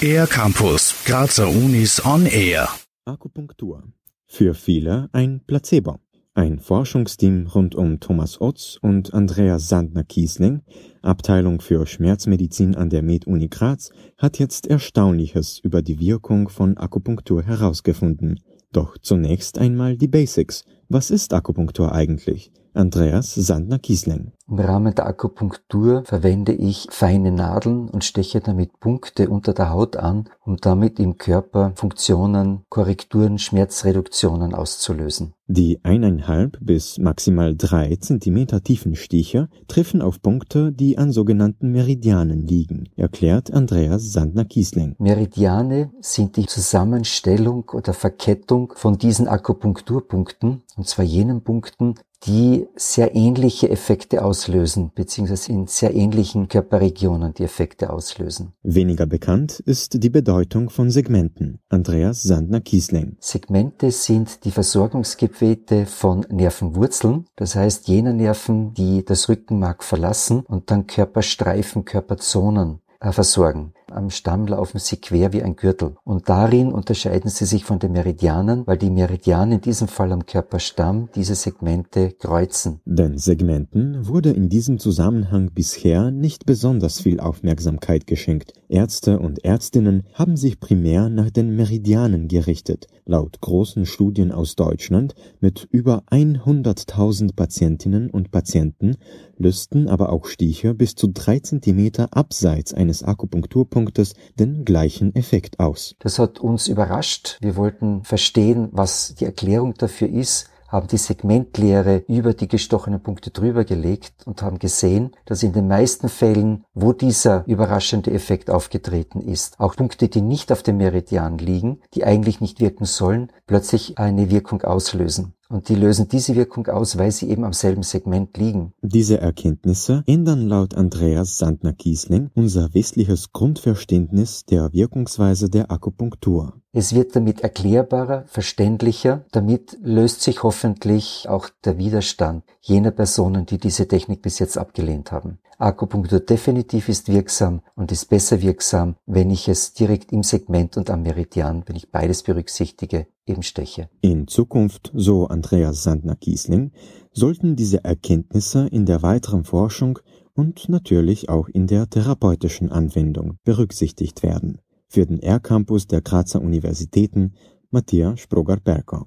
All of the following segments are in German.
Air Campus, Grazer Unis on Air. Akupunktur. Für viele ein Placebo. Ein Forschungsteam rund um Thomas Otz und Andreas Sandner-Kiesling, Abteilung für Schmerzmedizin an der Med-Uni Graz, hat jetzt Erstaunliches über die Wirkung von Akupunktur herausgefunden. Doch zunächst einmal die Basics. Was ist Akupunktur eigentlich? Andreas Sandner-Kiesling. Im Rahmen der Akupunktur verwende ich feine Nadeln und steche damit Punkte unter der Haut an, um damit im Körper Funktionen, Korrekturen, Schmerzreduktionen auszulösen. Die eineinhalb bis maximal drei Zentimeter tiefen Stiche treffen auf Punkte, die an sogenannten Meridianen liegen, erklärt Andreas Sandner-Kiesling. Meridiane sind die Zusammenstellung oder Verkettung von diesen Akupunkturpunkten, und zwar jenen Punkten, die sehr ähnliche Effekte auslösen, beziehungsweise in sehr ähnlichen Körperregionen die Effekte auslösen. Weniger bekannt ist die Bedeutung von Segmenten. Andreas Sandner-Kiesling. Segmente sind die Versorgungsgebete von Nervenwurzeln, das heißt jene Nerven, die das Rückenmark verlassen und dann Körperstreifen, Körperzonen äh, versorgen. Am Stamm laufen sie quer wie ein Gürtel. Und darin unterscheiden sie sich von den Meridianen, weil die Meridianen in diesem Fall am Körperstamm diese Segmente kreuzen. Den Segmenten wurde in diesem Zusammenhang bisher nicht besonders viel Aufmerksamkeit geschenkt. Ärzte und Ärztinnen haben sich primär nach den Meridianen gerichtet. Laut großen Studien aus Deutschland mit über 100.000 Patientinnen und Patienten lösten aber auch Stiche bis zu drei Zentimeter abseits eines Akupunkturpunktes den gleichen Effekt aus. Das hat uns überrascht. Wir wollten verstehen, was die Erklärung dafür ist haben die Segmentlehre über die gestochenen Punkte drüber gelegt und haben gesehen, dass in den meisten Fällen, wo dieser überraschende Effekt aufgetreten ist, auch Punkte, die nicht auf dem Meridian liegen, die eigentlich nicht wirken sollen, plötzlich eine Wirkung auslösen. Und die lösen diese Wirkung aus, weil sie eben am selben Segment liegen. Diese Erkenntnisse ändern laut Andreas Sandner-Kiesling unser westliches Grundverständnis der Wirkungsweise der Akupunktur. Es wird damit erklärbarer, verständlicher. Damit löst sich hoffentlich auch der Widerstand jener Personen, die diese Technik bis jetzt abgelehnt haben. Akupunktur definitiv ist wirksam und ist besser wirksam, wenn ich es direkt im Segment und am Meridian, wenn ich beides berücksichtige, eben steche. In Zukunft, so Andreas Sandner-Kiesling, sollten diese Erkenntnisse in der weiteren Forschung und natürlich auch in der therapeutischen Anwendung berücksichtigt werden. Für den R-Campus der Grazer Universitäten Matthias Sproger-Berger.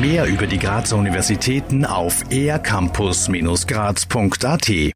Mehr über die Grazer Universitäten auf ercampus-graz.at